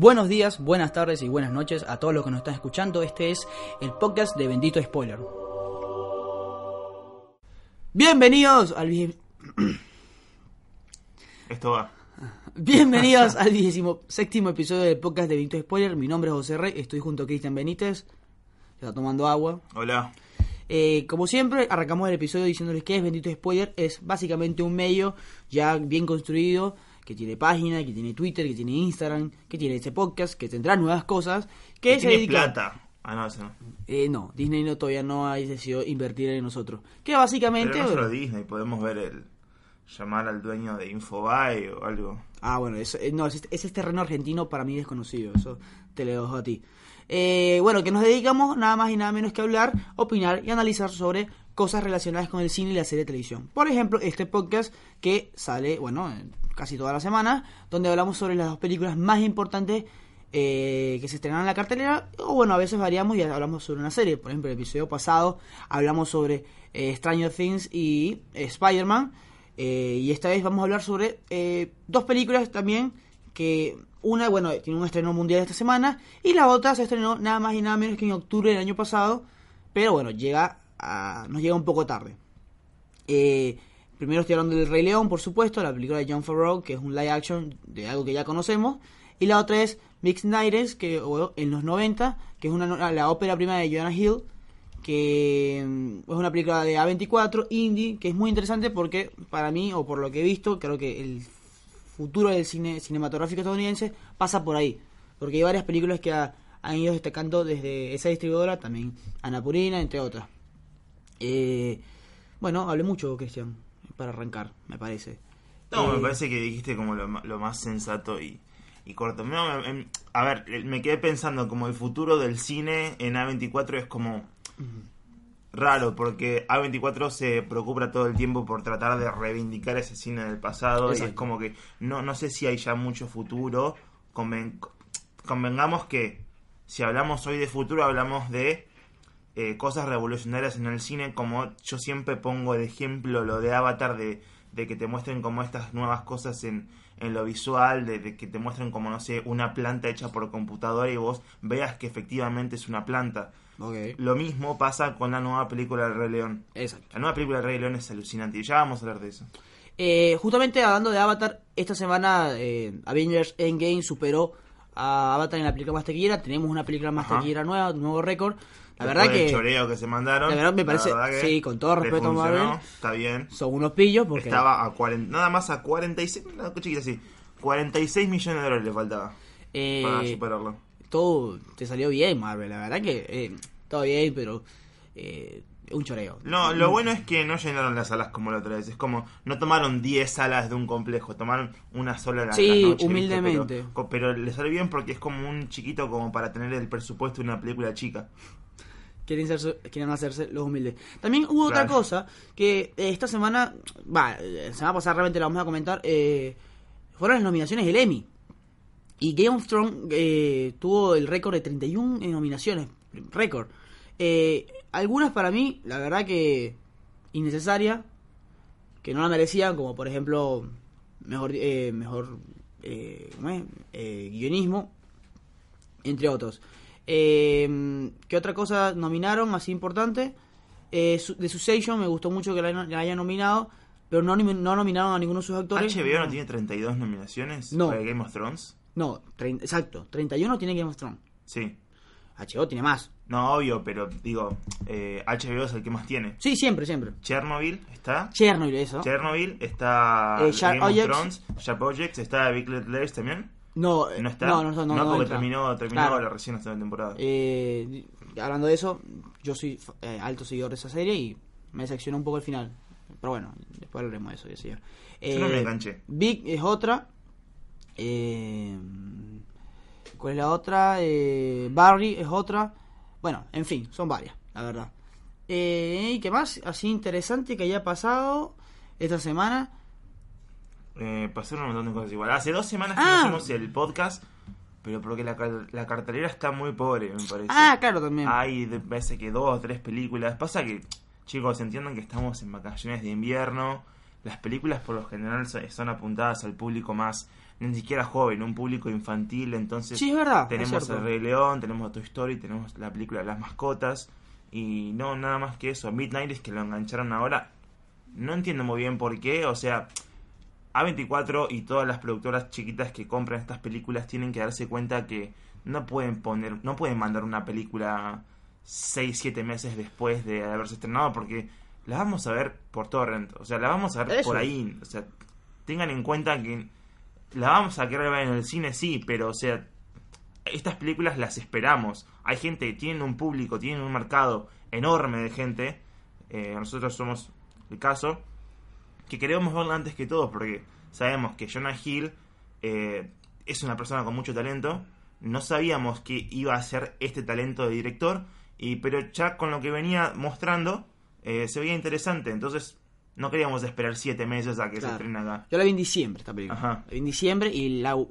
Buenos días, buenas tardes y buenas noches a todos los que nos están escuchando. Este es el podcast de Bendito Spoiler. Bienvenidos al Esto va. Bienvenidos al 17 episodio del podcast de Bendito Spoiler. Mi nombre es José Rey, estoy junto a Cristian Benítez. Está tomando agua. Hola. Eh, como siempre, arrancamos el episodio diciéndoles que es Bendito Spoiler. Es básicamente un medio ya bien construido, que tiene página, que tiene Twitter, que tiene Instagram, que tiene este podcast, que tendrá nuevas cosas. Que se Tiene dedica... plata. Ah, no, eso no. Eh, no, Disney no, todavía no ha decidido invertir en nosotros. Que básicamente... Pero no solo Disney, podemos ver el. llamar al dueño de Infobae o algo. Ah, bueno, eso, eh, no, ese, ese es terreno argentino para mí desconocido, eso te lo dejo a ti. Eh, bueno, que nos dedicamos nada más y nada menos que a hablar, opinar y analizar sobre cosas relacionadas con el cine y la serie de televisión. Por ejemplo, este podcast que sale, bueno, casi toda la semana, donde hablamos sobre las dos películas más importantes eh, que se estrenan en la cartelera, o bueno, a veces variamos y hablamos sobre una serie. Por ejemplo, el episodio pasado hablamos sobre eh, Stranger Things y eh, Spider-Man. Eh, y esta vez vamos a hablar sobre eh, dos películas también que una, bueno, tiene un estreno mundial esta semana y la otra se estrenó nada más y nada menos que en octubre del año pasado, pero bueno, llega a, nos llega un poco tarde. Eh, primero estoy hablando del Rey León, por supuesto, la película de John Favreau, que es un live action de algo que ya conocemos, y la otra es Mixed Nights, que en los 90, que es una, la ópera prima de Jonah Hill, que mm, es una película de A24, indie, que es muy interesante porque para mí, o por lo que he visto, creo que el futuro del cine cinematográfico estadounidense pasa por ahí. Porque hay varias películas que ha- han ido destacando desde esa distribuidora, también Anapurina, entre otras. Eh, bueno, hablé mucho, Cristian, para arrancar, me parece. No, Eh, me parece que dijiste como lo, más sensato y, y corto. No, me- em, a ver, eh, me quedé pensando como el futuro del cine en A24 es como raro porque A24 se preocupa todo el tiempo por tratar de reivindicar ese cine del pasado y es como que no, no sé si hay ya mucho futuro. Conven- convengamos que si hablamos hoy de futuro hablamos de eh, cosas revolucionarias en el cine, como yo siempre pongo de ejemplo lo de Avatar, de, de que te muestren como estas nuevas cosas en, en lo visual, de, de que te muestren como, no sé, una planta hecha por computadora y vos veas que efectivamente es una planta. Lo mismo pasa con la nueva película del Rey León. exacto. La nueva película del Rey León es alucinante y ya vamos a hablar de eso. Eh, justamente hablando de Avatar, esta semana eh, Avengers Endgame superó a Avatar en la película más taquillera. Tenemos una película más Ajá. taquillera nueva, un nuevo récord. La Después verdad que choreo que se mandaron. la verdad me parece- verdad sí, con todo respeto a Marvel. Está bien. son unos pillos porque Estaba a 40, nada más a 46, una chiquita así. 46 millones de dólares le faltaba eh, para superarlo. todo te salió bien, Marvel. La verdad que eh, todo bien, pero eh, un choreo. No, lo bueno es que no llenaron las salas como la otra vez. Es como, no tomaron 10 salas de un complejo, tomaron una sola la Sí, la noche, ¿viste? humildemente. Pero, pero le salió bien porque es como un chiquito como para tener el presupuesto de una película chica. quieren, ser, quieren hacerse los humildes. También hubo otra cosa que eh, esta semana, va, eh, la semana pasada realmente la vamos a comentar, eh, fueron las nominaciones del Emmy. Y Game of Thrones eh, tuvo el récord de 31 nominaciones, récord. Eh, algunas para mí, la verdad que innecesaria, que no la merecían, como por ejemplo, mejor, eh, mejor eh. Eh, guionismo, entre otros. Eh, ¿Qué otra cosa nominaron así importante? Eh, de Succession me gustó mucho que la, la hayan nominado, pero no, no nominaron a ninguno de sus actores. HBO no tiene 32 nominaciones No. para Game of Thrones. No, exacto, 31 tiene Game of Thrones. Sí. HBO tiene más. No, obvio, pero digo, eh, HBO es el que más tiene. Sí, siempre, siempre. Chernobyl está. Chernobyl, eso. Chernobyl está Eh, Game Objects. of Thrones, Sharp Objects, está Big Little Lies también. no, eh, ¿No está? No, no, no, no, no porque entra. terminó, terminó Claro. la recién esta temporada. Eh, hablando de eso, yo soy eh, alto seguidor de esa serie y me decepcionó un poco el final. Pero bueno, después hablaremos de eso, ya señor. Yo no me enganché. Big es otra. Eh, ¿Cuál es la otra? Eh, Barry es otra. Bueno, en fin, son varias, la verdad. Eh, ¿Y qué más? Así interesante que haya pasado esta semana. Eh, pasaron un montón de cosas igual. Hace dos semanas que Ah. no hicimos el podcast, pero porque la, la cartelera está muy pobre, me parece. Ah, claro, también. Hay, parece que dos o tres películas. Pasa que, chicos, entiendan que estamos en vacaciones de invierno, las películas por lo general so- son apuntadas al público más, ni siquiera joven, un público infantil, entonces Sí, es verdad. es tenemos cierto. el Rey León, tenemos Toy Story, tenemos la película de las mascotas y no nada más que eso. Midnight es que lo engancharon ahora. No entiendo muy bien por qué, o sea, A24 y todas las productoras chiquitas que compran estas películas tienen que darse cuenta que no pueden poner, no pueden mandar una película 6, 7 meses después de haberse estrenado porque la vamos a ver por torrent, o sea, la vamos a ver Eso. por ahí, o sea, tengan en cuenta que la vamos a querer ver en el cine, sí, pero o sea, estas películas las esperamos. Hay gente, tienen un público, tienen un mercado enorme de gente. eh, nosotros somos el caso. Que queremos verla antes que todos, porque sabemos que Jonah Hill eh, es una persona con mucho talento. No sabíamos que iba a ser este talento de director. Y, pero ya con lo que venía mostrando, eh, se veía interesante. Entonces, no queríamos esperar siete meses a que se estrene acá. Yo la vi en diciembre, esta película. Ajá. La vi en diciembre y la, o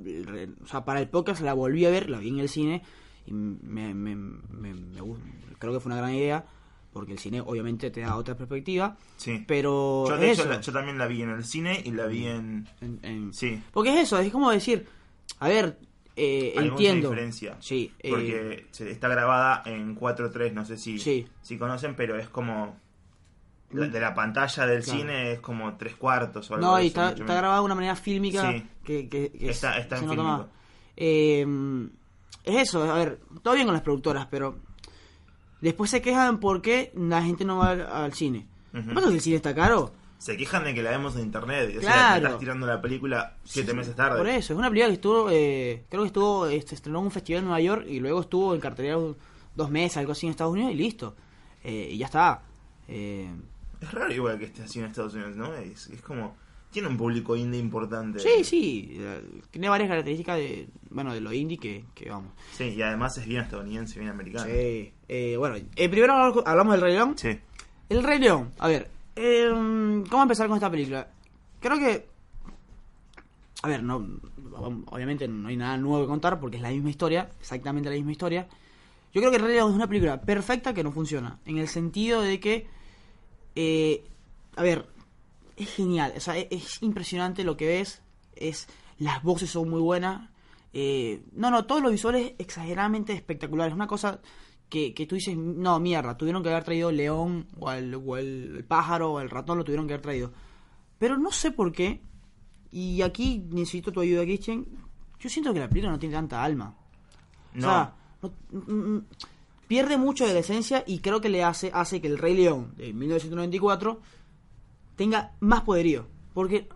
sea, para el podcast la volví a ver, la vi en el cine y me, me- me- me creo que fue una gran idea porque el cine obviamente te da otra perspectiva, Sí. pero Yo, de es hecho, eso. la- yo también la vi en el cine y la vi en... En- en- Sí. Porque es eso, es como decir, a ver, eh, Hay mucha entiendo. diferencia. Sí, eh, Porque está grabada en 4.3, no sé si, Sí. si conocen, pero es como... la- de la pantalla del Claro. cine es como tres cuartos o algo No, y está, está menos. grabado de una manera fílmica Sí. que, que- que Está- se- está en nota. Eh, es eso, a ver, todo bien con las productoras, pero después se quejan porque la gente no va al, al cine. Ujú. ¿Qué pasa que el cine está caro? Se quejan de que la vemos en internet. O sea, Claro. estás tirando la película siete meses tarde. Por eso, es una película que estuvo, eh, creo que estuvo, eh, se estrenó en un festival en Nueva York y luego estuvo en cartelera dos meses, algo así en Estados Unidos y listo. Eh, y ya está. Eh, Es raro igual que esté así en Estados Unidos, ¿no? Es, es como... Tiene un público indie importante. sí, sí, eh, tiene varias características de, bueno, de lo indie que, que vamos. Sí, y además es bien estadounidense, bien americano. Sí. Eh, bueno, eh, primero hablamos del Rey León. Sí. El Rey León, a ver, eh, ¿cómo empezar con esta película? Creo que, a ver, no, obviamente no hay nada nuevo que contar porque es la misma historia, exactamente la misma historia. Yo creo que el Rey León es una película perfecta que no funciona, en el sentido de que, eh, a ver, es genial, o sea, es, es impresionante lo que ves, es las voces son muy buenas, eh, no, no, todos los visuales exageradamente espectaculares, una cosa que, que tú dices, no, mierda, tuvieron que haber traído el león o el, o el pájaro o el ratón, lo tuvieron que haber traído. Pero no sé por qué, y aquí necesito tu ayuda, Christian, yo siento que la película no tiene tanta alma. No. O sea, no- mm, mm, pierde mucho de la esencia y creo que le hace, hace que el Rey León de 1994 tenga más poderío. Porque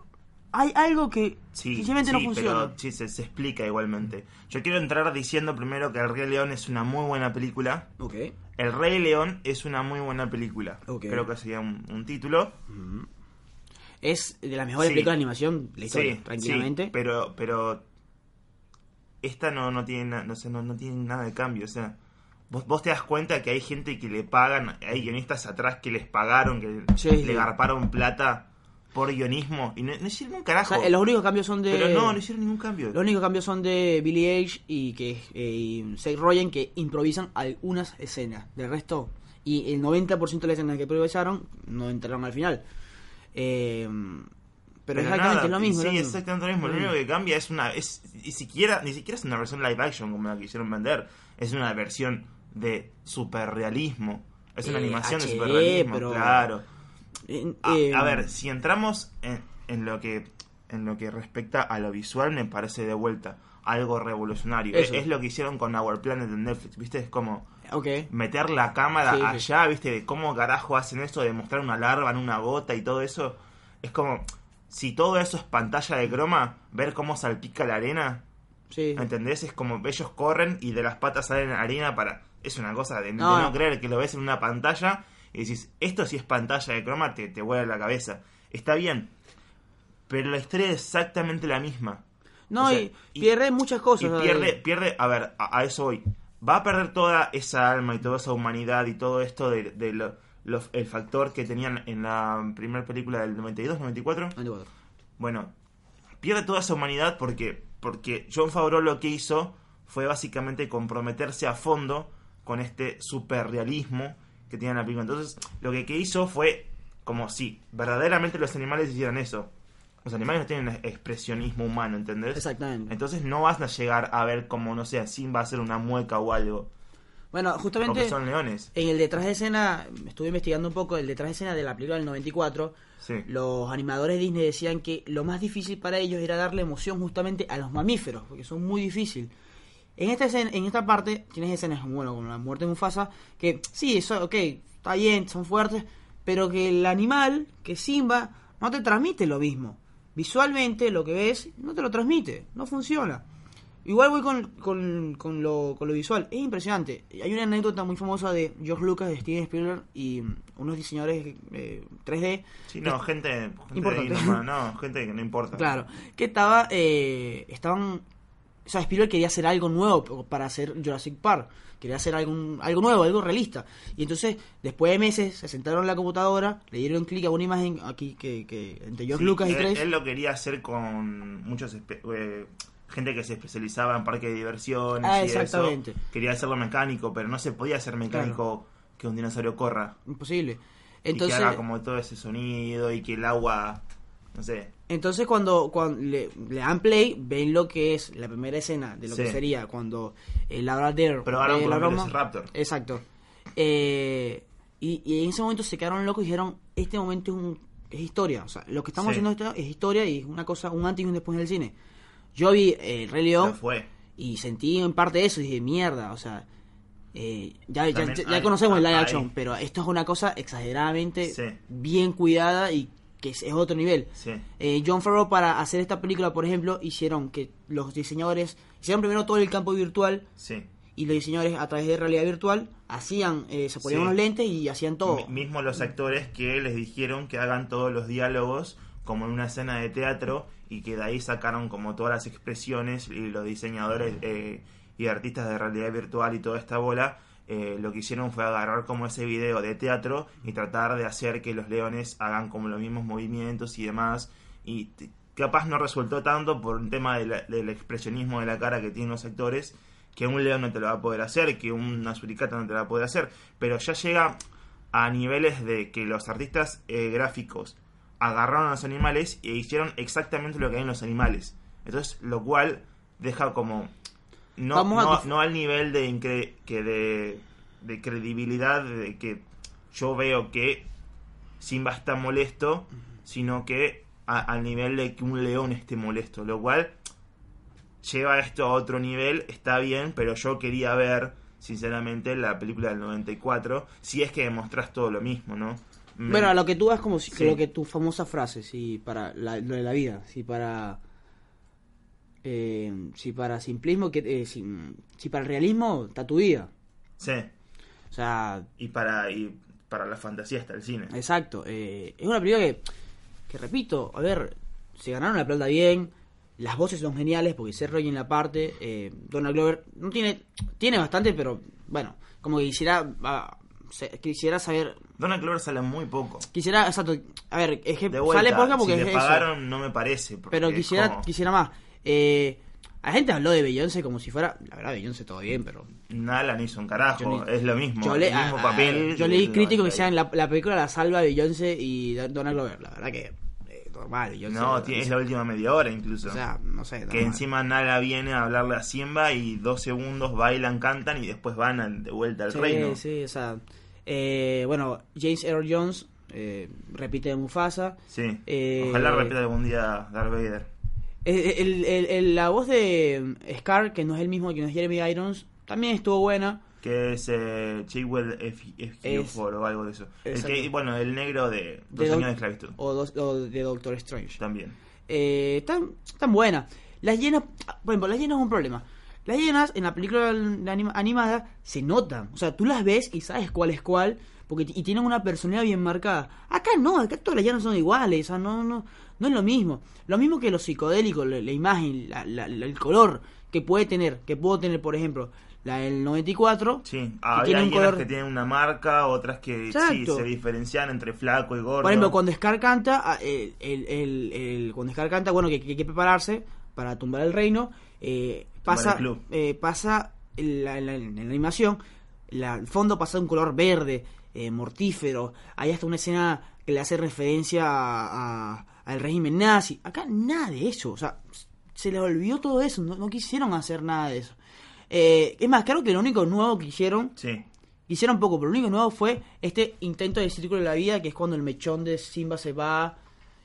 hay algo que Sí, simplemente no funciona. pero sí, se, se explica igualmente. Yo quiero entrar diciendo primero que El Rey León es una muy buena película. Ok. El Rey León es una muy buena película. Ok. Creo que sería un, un título. Es de las mejores Sí. películas de animación de la historia, tranquilamente. sí, pero, pero esta no, no, tiene, no, sé, no, no tiene nada de cambio. O sea, vos, vos te das cuenta que hay gente que le pagan, hay guionistas atrás que les pagaron, que Sí, le sí. garparon plata por guionismo y no, no hicieron un O carajo. sea, los únicos cambios son de. Pero no, no hicieron ningún cambio. Los únicos cambios son de Billy Age y que eh, y Seth Rogen que improvisan algunas escenas. Del resto, y el 90% de las escenas que improvisaron no entraron al final. Eh, pero, exactamente nada, es lo mismo. Sí, exactamente lo mismo. Lo Mm. único que cambia es una. Es, ni, siquiera, ni siquiera es una versión live action como la quisieron vender. Es una versión de superrealismo. Es una Eh, animación de superrealismo, pero- claro. Eh, A, eh, a ver, si entramos en, en lo que en lo que respecta a lo visual, me parece de vuelta algo revolucionario. Es, lo que hicieron con Our Planet en Netflix, ¿viste? Es como meter la cámara sí. allá, ¿viste? De cómo carajo hacen eso de mostrar una larva en una gota y todo eso. Es como, si todo eso es pantalla de croma, ver cómo salpica la arena, Sí. ¿entendés? Es como ellos corren y de las patas salen arena para... Es una cosa de, No, creer que lo ves en una pantalla y decís, esto sí es pantalla de croma, te, te vuela la cabeza. Está bien, pero la historia es exactamente la misma. No, O sea, y, pierde muchas cosas. Y pierde, pierde, a ver, a, a eso voy. Va a perder toda esa alma y toda esa humanidad y todo esto de, de lo- lo- el factor que tenían en la primera película del 92, 94. 94. Bueno, pierde toda esa humanidad porque, porque John Favreau lo que hizo fue básicamente comprometerse a fondo con este superrealismo que tiene la película. Entonces, lo que, que hizo fue como si verdaderamente los animales hicieran eso. Los animales no tienen expresionismo humano, ¿entendés? Exactamente. Entonces no vas a llegar a ver como, no sé, Simba hacer una mueca o algo. Bueno, justamente Porque son leones. en el detrás de escena, estuve investigando un poco el detrás de escena de la película del 94, Sí. los animadores de Disney decían que lo más difícil para ellos era darle emoción justamente a los mamíferos, porque son muy difíciles. En esta, escena, en esta parte tienes escenas como bueno, con la muerte de Mufasa, que sí, eso, ok, está bien, son fuertes, pero que el animal, que Simba, no te transmite lo mismo. Visualmente lo que ves no te lo transmite, no funciona. Igual voy con, con, con lo, con lo visual, es impresionante. Hay una anécdota muy famosa de George Lucas, de Steven Spielberg y unos diseñadores eh, 3D Sí, no, gente, gente de Importante. ahí nomás, no, gente que no importa. Claro, que estaba, eh, estaban, o sea, Spielberg quería hacer algo nuevo para hacer Jurassic Park, quería hacer algo, algo nuevo, algo realista. Y entonces, después de meses, se sentaron en la computadora, le dieron clic a una imagen aquí que, que entre George Sí, Lucas y tres. él lo quería hacer con muchos eh, gente que se especializaba en parques de diversiones Ah, y eso. exactamente. Quería hacerlo mecánico, pero no se podía hacer mecánico que un dinosaurio corra. Imposible. y Entonces, que haga como todo ese sonido y que el agua, entonces cuando, cuando le, le dan play, ven lo que es la primera escena de lo que sería cuando el labrador Pero ahora es Raptor. Exacto. Eh, y, y en ese momento se quedaron locos y dijeron, este momento es, un, es historia. O sea, lo que estamos Sí. haciendo es historia y es una cosa, un antes y un después en el cine. Yo vi eh, El Rey León fue. y sentí en parte eso y dije, mierda, o sea... eh, ya, ya, hay- conocemos el live action, pero esto es una cosa exageradamente Sí. bien cuidada y que es, es otro nivel. Sí. Eh, John Favreau para hacer esta película, por ejemplo, hicieron que los diseñadores hicieron primero todo el campo virtual Sí. y los diseñadores a través de realidad virtual hacían, eh, se ponían Sí. unos lentes y hacían todo. Mi- Mismo los actores que les dijeron que hagan todos los diálogos como en una escena de teatro y que de ahí sacaron como todas las expresiones y los diseñadores eh, y artistas de realidad virtual y toda esta bola eh, lo que hicieron fue agarrar como ese video de teatro y tratar de hacer que los leones hagan como los mismos movimientos y demás y capaz no resultó tanto por un tema del expresionismo de la cara que tienen los actores que un león no te lo va a poder hacer, que una suricata no te lo va a poder hacer, pero ya llega a niveles de que los artistas eh, gráficos agarraron a los animales e hicieron exactamente lo que hay en los animales. Entonces, lo cual deja como no, Vamos no, al nivel de incre- que de, de credibilidad de que yo veo que Simba está molesto, sino que a- al nivel de que un león esté molesto, lo cual lleva esto a otro nivel, está bien, pero yo quería ver, sinceramente, la película del 94, si es que demostrás todo lo mismo, ¿no? Bueno, a lo que tú vas como si, Sí. lo que tu famosa frase, si para la, lo de la vida, si para eh, si para simplismo, que eh, si, si para el realismo está tu vida. Sí, O sea, y para, y para la fantasía está el cine. Exacto. eh, es una película que, que, repito, a ver, se ganaron la plata bien, las voces son geniales, porque Seth Rogen en la parte, eh, Donald Glover no tiene, tiene bastante, pero bueno, como que quisiera, ah, se- quisiera saber, Donald Glover sale muy poco. quisiera, exacto, a ver, es que vuelta, sale poca porque si es le eso, pagaron no me parece. pero quisiera, como- quisiera más. Eh, la gente habló de Beyoncé como si fuera, la verdad, Beyoncé todo bien, pero Nada hizo un carajo, Yo es lo mismo, yo, le, el mismo a- a- papel. yo leí críticos que sean la, la película la salva Beyoncé y Donald Glover, la verdad que eh, normal, Beyoncé. No, tiene- es la última media hora incluso. O sea, no sé. que normal. encima Nala viene a hablarle a Simba y dos segundos bailan, cantan y después van al- de vuelta al sí, reino. Sí, o sea. eh, bueno, James Earl Jones eh, repite de Mufasa. Sí. Eh, Ojalá repita algún día Darth Vader. Eh, el- el- el- la voz de Scar, que no es el mismo que no es Jeremy Irons, también estuvo buena. Que es eh, Chiwetel Ef- Ejiofor o algo de eso. El que, bueno, el negro de Dos De años de esclavitud. O, dos- o de Doctor Strange. También. Eh, están, están buenas. Las llenas, por ejemplo, las llenas es un problema. Las llenas en la película animada se notan. O sea, tú las ves y sabes cuál es cuál. Porque, y tienen una personalidad bien marcada. Acá no, acá todas las llenas son iguales. O sea, no, no, no es lo mismo. Lo mismo que los psicodélicos, la, la imagen, la- la- la- el color que puede tener. Que puedo tener, por ejemplo, la del 94. Sí, que tiene un algunas color- que tienen una marca, otras que sí se diferencian entre flaco y gordo. Por ejemplo, cuando Scar canta, ah, el, el, el- el- cuando Scar canta, bueno, que, que hay que prepararse para tumbar el reino, eh, Tumbar pasa, eh, pasa en la, en la- en la animación, la- el fondo pasa de un color verde, eh, mortífero, hay hasta una escena que le hace referencia a- a- al régimen nazi. Acá nada de eso, o sea, se les olvidó todo eso, no, no quisieron hacer nada de eso. Eh, es más, creo que lo único nuevo que hicieron, Sí. hicieron poco, pero lo único nuevo fue este intento del círculo de la vida, que es cuando el mechón de Simba se va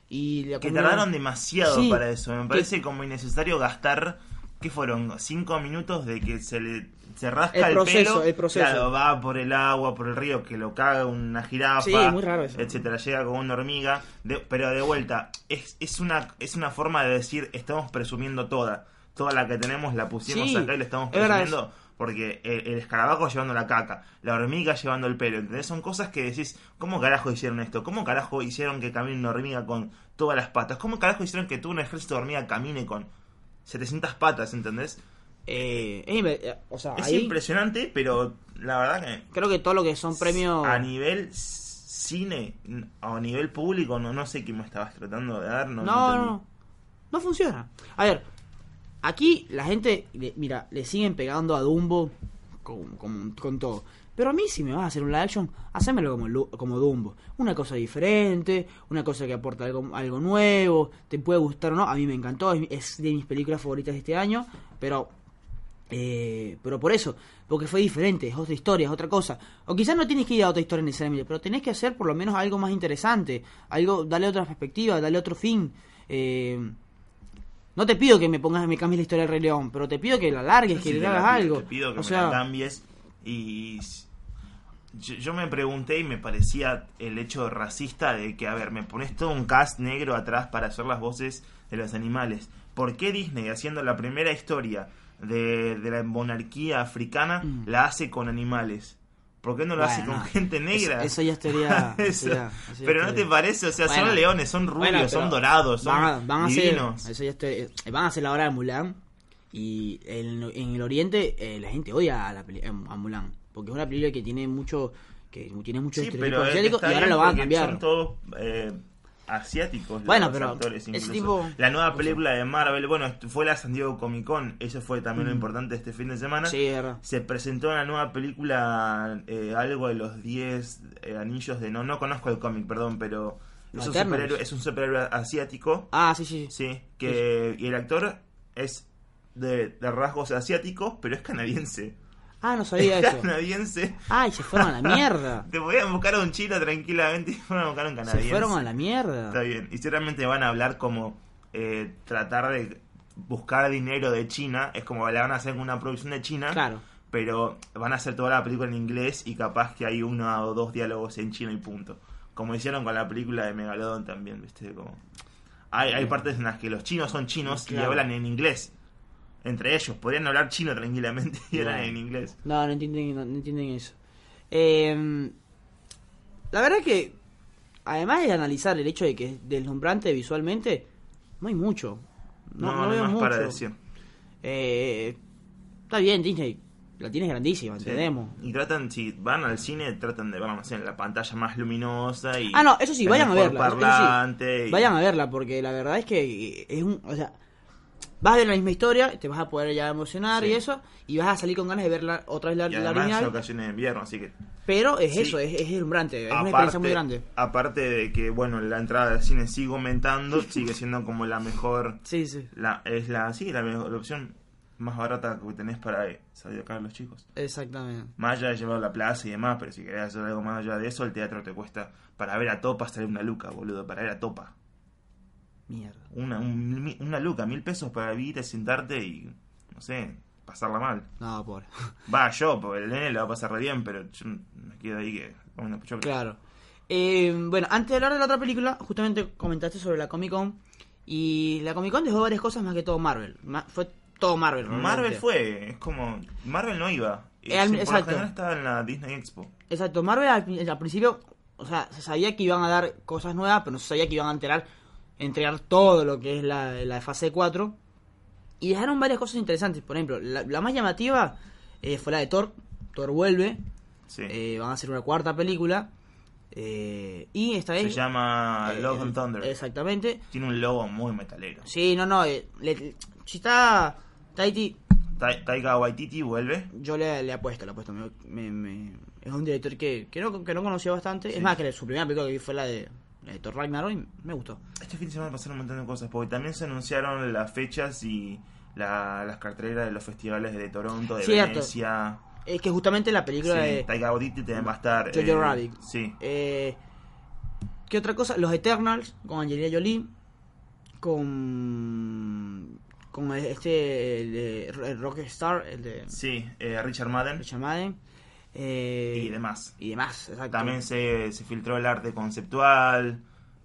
y le Que tardaron demasiado Sí, para eso. Me que- parece como innecesario gastar. ¿Qué fueron? ¿Cinco minutos de que se le se rasca El el, proceso, pelo? el proceso. Claro, va por el agua, por el río, que lo caga una jirafa. Sí, muy raro eso. Etcétera. Llega como una hormiga. De- pero de vuelta, es, es, una, es una forma de decir: estamos presumiendo toda. Toda la que tenemos la pusimos Sí, acá y la estamos es presumiendo. Porque el, el escarabajo llevando la caca, la hormiga llevando el pelo, ¿entendés? Son cosas que decís, ¿cómo carajo hicieron esto? ¿Cómo carajo hicieron que camine una hormiga con todas las patas? ¿Cómo carajo hicieron que todo un ejército de hormiga camine con 700 patas, ¿entendés? Eh, es eh, o sea, Es ahí impresionante, pero la verdad que creo que todo lo que son premios... a nivel cine o a nivel público, no, no sé qué me estabas tratando de dar. No, No, entendí. no, no funciona. A ver, aquí la gente, mira, le siguen pegando a Dumbo con, con- con todo. Pero a mí, si me vas a hacer un live action, hacémelo como, como Dumbo. Una cosa diferente, una cosa que aporta algo, algo nuevo, te puede gustar o no. A mí me encantó, es, de mis películas favoritas de este año, pero eh, pero por eso, porque fue diferente, es otra historia, es otra cosa. O quizás no tienes que ir a otra historia necesariamente, pero tenés que hacer por lo menos algo más interesante, algo, darle otra perspectiva, darle otro fin. Eh, no te pido que me pongas, me cambies la historia del Rey León, pero te pido que la largues, que le hagas algo. Te pido que o me sea, la cambies y yo, yo me pregunté y me parecía el hecho racista de que, a ver, me pones todo un cast negro atrás para hacer las voces de los animales. ¿Por qué Disney, haciendo la primera historia de, de la monarquía africana, Mm. la hace con animales? ¿Por qué no lo hace con gente negra? Eso, eso ya estaría. eso Eso. ya- eso ya Pero no te parece, o sea, Bueno. son leones, son rubios, Bueno, son dorados, son van a, van a hacer, divinos. eso ya estoy- eh, van a hacer la hora de Mulan y en, en el Oriente eh, la gente odia a, la peli- a Mulan porque es una película que tiene mucho que tiene mucho Sí, pero asiático y ahora lo van a cambiar. Son todos eh, asiáticos. Bueno, los pero actores incluso. tipo- La nueva película de Marvel, bueno, fue la San Diego Comic Con, eso fue también lo importante este fin de semana. Mm. Sí. Se presentó una nueva película, eh, algo de los 10 eh, anillos de... No, no conozco el cómic, perdón, pero es un, superhéroe, es un superhéroe asiático. Ah, sí, sí. sí. Sí, que y el actor es de, de rasgos asiáticos, pero es canadiense. Ah, no sabía Es eso. canadiense. Ay, se fueron a la mierda. Te podían buscar a un chino tranquilamente y fueron a buscar a un Se canadiense. fueron a la Está mierda. bien. Y seguramente van a hablar como eh, tratar de buscar dinero de China. Es como le van a hacer una producción de China. Claro. Pero van a hacer toda la película en inglés y capaz que hay uno o dos diálogos en chino y punto. Como hicieron con la película de Megalodon también, ¿viste? Como... Hay, hay partes en las que los chinos son chinos y hablan en inglés. Entre ellos, podrían hablar chino tranquilamente y hablan Bueno. en inglés. No, no entienden, no, no entienden eso. Eh, la verdad que, además de analizar el hecho de que es deslumbrante visualmente, no hay mucho. No, No, no no veo más mucho. para decir. Eh, está bien, Disney, la tienes grandísima, Sí. entendemos. Y tratan, si van al cine, tratan de verla no en la pantalla más luminosa y. Ah, no, eso sí, vayan a verla. eso sí. parlante y- Vayan a verla, porque la verdad es que es un. O sea, vas a ver la misma historia, te vas a poder ya emocionar Sí. y eso, y vas a salir con ganas de verla otra vez la, Y la además original. ocasiones de invierno, así que. Pero es Sí. eso, es, es deslumbrante, es una experiencia muy grande. aparte de que, bueno, la entrada al cine sigue aumentando, sigue siendo como la mejor. Sí, sí, La, es la, sí, la, mejor, la opción más barata que tenés para salir acá los chicos. exactamente. Más allá de llevar a la plaza y demás, pero si querés hacer algo más allá de eso, el teatro te cuesta. Para ver a Topa sale una luca, boludo. Para ver a Topa. Mierda. Una, un- una luca, mil pesos para vivir, sentarte y, no sé, pasarla mal. No, pobre. Va, yo, porque el nene lo va a pasar re bien, pero yo me quedo ahí que pochoclo. Claro. Eh, bueno, antes de hablar de la otra película, justamente comentaste sobre la Comic Con. Y la Comic Con dejó varias cosas más que todo Marvel. Ma- fue todo Marvel. realmente. Marvel fue, es como. Marvel no iba. Eh, al- por exacto. estaba en la Disney Expo. Exacto, Marvel al, al principio, o sea, se sabía que iban a dar cosas nuevas, pero no se sabía que iban a enterar, entregar todo lo que es la, la fase 4. Y dejaron varias cosas interesantes. Por ejemplo, la, la más llamativa eh, fue la de Thor. Thor vuelve. Sí. Eh, van a hacer una cuarta película. Eh, y esta vez... Se llama eh, Love and Thunder. Exactamente. Tiene un logo muy metalero. Sí, no, no. le- si está Taiti, Ta- Taika Waititi vuelve. yo le, le apuesto, le apuesto. Me, me- me- es un director que, que, no, que no conocía bastante. Sí. Es más, que su primera película que vi fue la de eh, Thor Ragnarok y me gustó. Este fin de semana pasaron un montón de cosas, porque también se anunciaron las fechas y la- las carteleras de los festivales de Toronto, de Cierto. Venecia. Es que justamente la Sí, película de Taika Waititi también va a estar. Jojo eh, Rabbit. Sí. Eh, ¿Qué otra cosa? Los Eternals con Angelina Jolie, con con este el de el Rockstar, el de Sí, eh, Richard Madden Richard Madden eh, y demás. y demás, exacto. También se, se filtró el arte conceptual.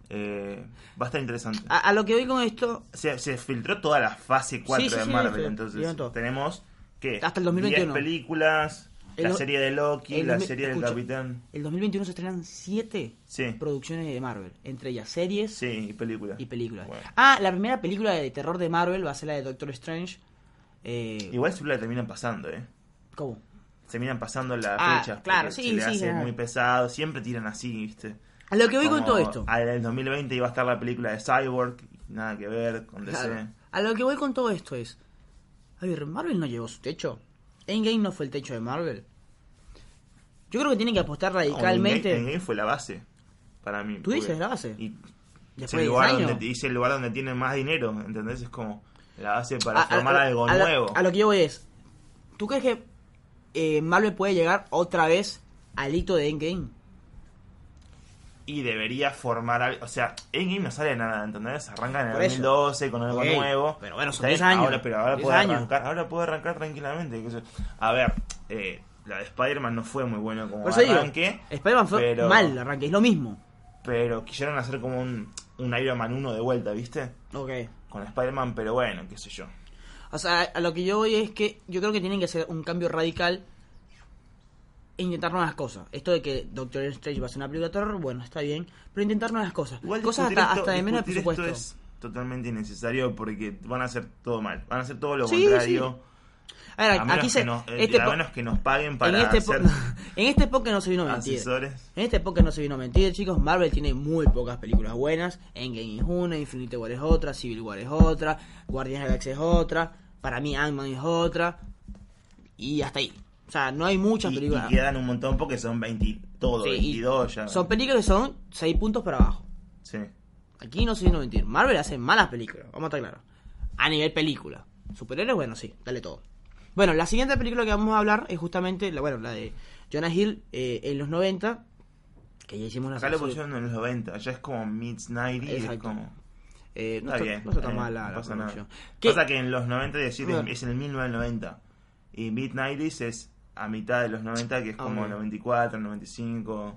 eh, va a estar interesante. a, a lo que voy con esto, Se, se filtró toda la fase 4 Sí, sí, de sí, Marvel, entonces tenemos que Hasta el 2021. 10 películas, El la serie de Loki, el la 2000 serie del Capitán. el 2021 se estrenan siete Sí. producciones de Marvel, entre ellas series y películas. y películas. Bueno. Ah, la primera película de terror de Marvel va a ser la de Doctor Strange. Eh, Igual siempre la terminan pasando, ¿eh? ¿Cómo? Terminan pasando las Ah, fechas. claro, sí, se le sí, hace claro. muy pesado. Siempre tiran así, ¿viste? A lo que voy con todo esto. En el 2020 iba a estar la película de Cyborg. Nada que ver con DC. Claro. A lo que voy con todo esto es. A ver, Marvel no llegó su techo. Endgame no fue el techo de Marvel. Yo creo que tienen que apostar No, radicalmente. Endgame, Endgame fue la base. Para mí. ¿Tú dices la base? Y Después es el, 10 lugar años. donde, dice el lugar donde tiene más dinero. ¿Entendés? Es como la base para A- formar a- algo a nuevo. A lo que yo voy es. ¿Tú crees que eh, Marvel puede llegar otra vez al hito de Endgame? Y debería formar algo. O sea, Endgame no sale de nada, ¿entendés? Arranca en el Por eso. 2012 con algo nuevo. pero bueno, son Está bien, 10 años, Ahora, pero ahora 10 puede años. arrancar. Ahora puede arrancar tranquilamente. A ver, eh, la de Spider-Man no fue muy buena como arranque. Spider-Man fue pero- mal arranque, es lo mismo. Pero quisieron hacer como un, un Iron Man 1 de vuelta, ¿viste? Ok. Con Spider-Man, pero bueno, qué sé yo. O sea, a lo que yo voy es que yo creo que tienen que hacer un cambio radical e intentar nuevas cosas. Esto de que Doctor Strange va a ser una película de terror, bueno, está bien, pero intentar nuevas cosas. Igual cosas hasta, esto- hasta de menos presupuesto. Esto es totalmente innecesario porque van a hacer todo mal. Van a hacer todo lo Sí, contrario. A ver, A menos, aquí se. que nos, este a menos que nos paguen para en, este po- ser en este podcast no se vino a mentir. asesores. En este podcast no se vino a mentir, chicos. Marvel tiene muy pocas películas buenas. Endgame es una, Infinity War es otra, Civil War es otra, Guardians of the Galaxy es otra, para mí Ant-Man es otra. Y hasta ahí. O sea, no hay muchas Y, películas. y quedan un montón porque son 20, todo, Sí, y 22 ya. Son películas que son 6 puntos para abajo. Sí. Aquí no se vino a mentir. Marvel hace malas películas, vamos a estar claros. A nivel película. Superhéroes, bueno, sí, dale todo. Bueno, la siguiente película que vamos a hablar es justamente la, bueno, la de Jonah Hill eh, en los 90. Que ya hicimos una Acá lo sección- pusieron en los 90, ya es como mid 90 y es como... Eh, no Está bien. no está tan está mal bien, la, no la pasa nada. producción. ¿Qué- Pasa que en los 90 decir, Bueno. es en el 1990. Y mid 90 es a mitad de los 90, que es como Ok. 94, 95.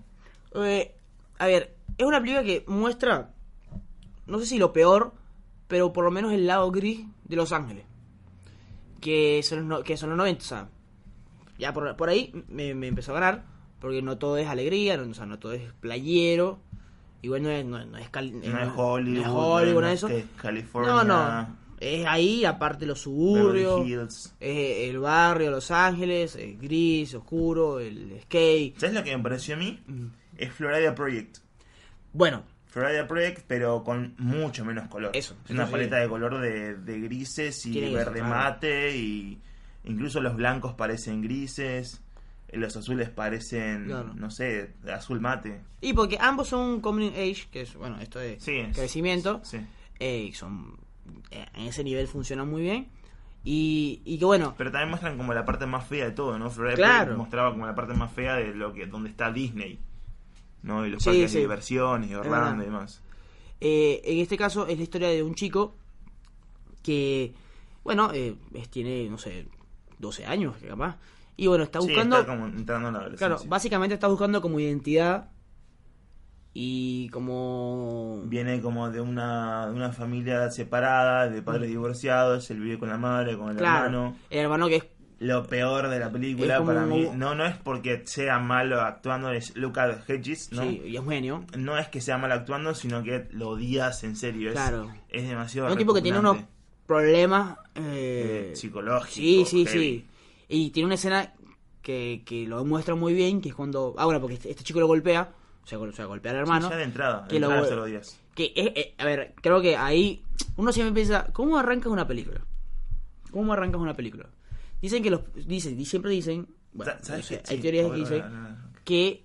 Eh, a ver, es una película que muestra, no sé si lo peor, pero por lo menos el lado gris de Los Ángeles. Que son los, no- que son los 90, o sea, ya por, por ahí me, me empezó a ganar, porque no todo es alegría, no, o sea, no todo es playero, igual no es, no, no es, cali- No es Hollywood, no es Hollywood, no eso. California, No, no, es ahí, aparte los suburbios, es el barrio, Los Ángeles, es gris, oscuro, el skate. ¿Sabes lo que me pareció a mí? Mm. Es Florida Project. Bueno, Florida Project, pero con mucho menos color. Eso, Es una sí. paleta de color de, de grises y verde claro. mate y incluso los blancos parecen grises, los azules parecen, Claro. no sé, azul mate. Y porque ambos son coming age, que es, bueno, esto de Sí, es- crecimiento, Sí. eh, son eh, en ese nivel funcionan muy bien. Y, y que bueno, Pero también muestran como la parte más fea de todo, ¿no? Florida Claro. Project mostraba como la parte más fea de lo que donde está Disney. ¿No? Y los Sí, parques sí. de diversiones y Orlando y demás. eh, en este caso es la historia de un chico que, bueno, eh, es- tiene, no sé, 12 años, capaz. Y bueno, está Sí, buscando, está como entrando en la adolescencia. claro, básicamente está buscando como identidad y como... Viene como de una, de una familia separada, de padres divorciados, él vive con la madre, con el Mm. Claro, hermano. el hermano que es Lo peor de la película para mí, no, no es porque sea malo actuando, es Lucas Hedges, ¿no? Sí, y es genio. No es que sea malo actuando, sino que lo odias en serio. Es, Claro. es demasiado Es un tipo que tiene unos problemas eh, Eh, psicológicos. Sí, sí, heavy. sí. Y tiene una escena que, que lo muestra muy bien, que es cuando... Ah, bueno, porque este, este chico lo golpea, o sea, gol- o sea, golpea al hermano. Sí, ya de entrada, de que entrada se lo odias. Que es, eh, a ver, creo que ahí uno siempre piensa, ¿cómo arrancas una película? ¿Cómo arrancas una película? Dicen que los... Dicen, siempre dicen... Bueno, ¿Sabes hay Sí, teorías que dicen que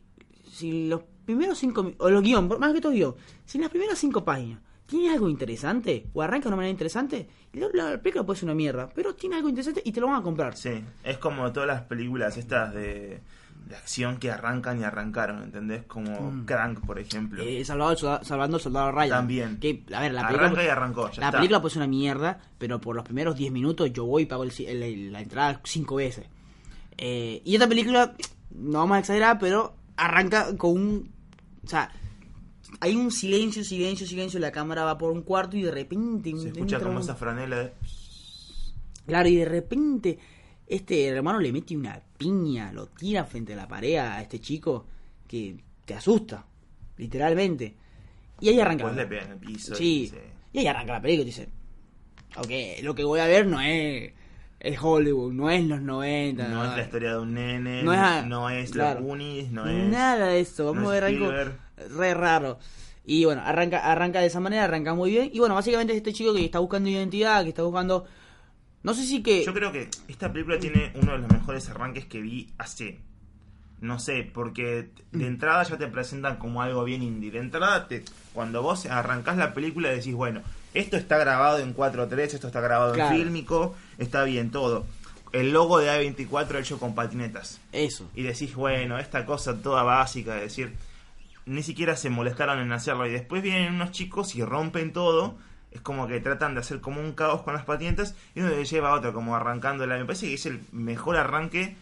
si los primeros cinco o los guion, más que todo guion, si en las primeras cinco páginas tiene algo interesante, o arranca de una manera interesante, la, la película puede ser una mierda, pero tiene algo interesante y te lo van a comprar. Sí, es como todas las películas estas de, de acción que arrancan y arrancaron, ¿entendés? Como Crank, por ejemplo. Eh, Soldado- salvando al soldado Ryan. También. Que, a ver, la película, Arranca y arrancó, ya la está. película puede ser una mierda, pero por los primeros 10 minutos yo voy y pago el el- la entrada cinco veces. Eh, y esta película, no vamos a exagerar, pero arranca con un... O sea, hay un silencio, silencio, silencio, la cámara va por un cuarto y de repente... Se escucha como un- esa franela de... Claro, y de repente este hermano le mete una piña, lo tira frente a la pared a este chico que te asusta, literalmente. Y ahí arranca. Después le pega en el piso. Sí. y ahí arranca la película y dice, ok, lo que voy a ver no es el Hollywood, no es los 90. No es la historia de un nene, No es no es claro. los Goonies, no es... Nada de eso, vamos no a ver algo re raro. Y bueno, arranca, arranca de esa manera, arranca muy bien. Y bueno, básicamente es este chico que está buscando identidad, que está buscando... No sé si que... Yo creo que esta película tiene uno de los mejores arranques que vi hace. No sé, porque de entrada ya te presentan como algo bien indie. De entrada, te, cuando vos arrancás la película decís, bueno, esto está grabado en 4.3, esto está grabado Claro. en fílmico, está bien todo. El logo de A24 hecho con patinetas. Eso. Y decís, bueno, esta cosa toda básica, de decir, ni siquiera se molestaron en hacerlo. Y después vienen unos chicos y rompen todo. Es como que tratan de hacer como un caos con las patinetas y uno le lleva a otro, como arrancándola. Me parece que es el mejor arranque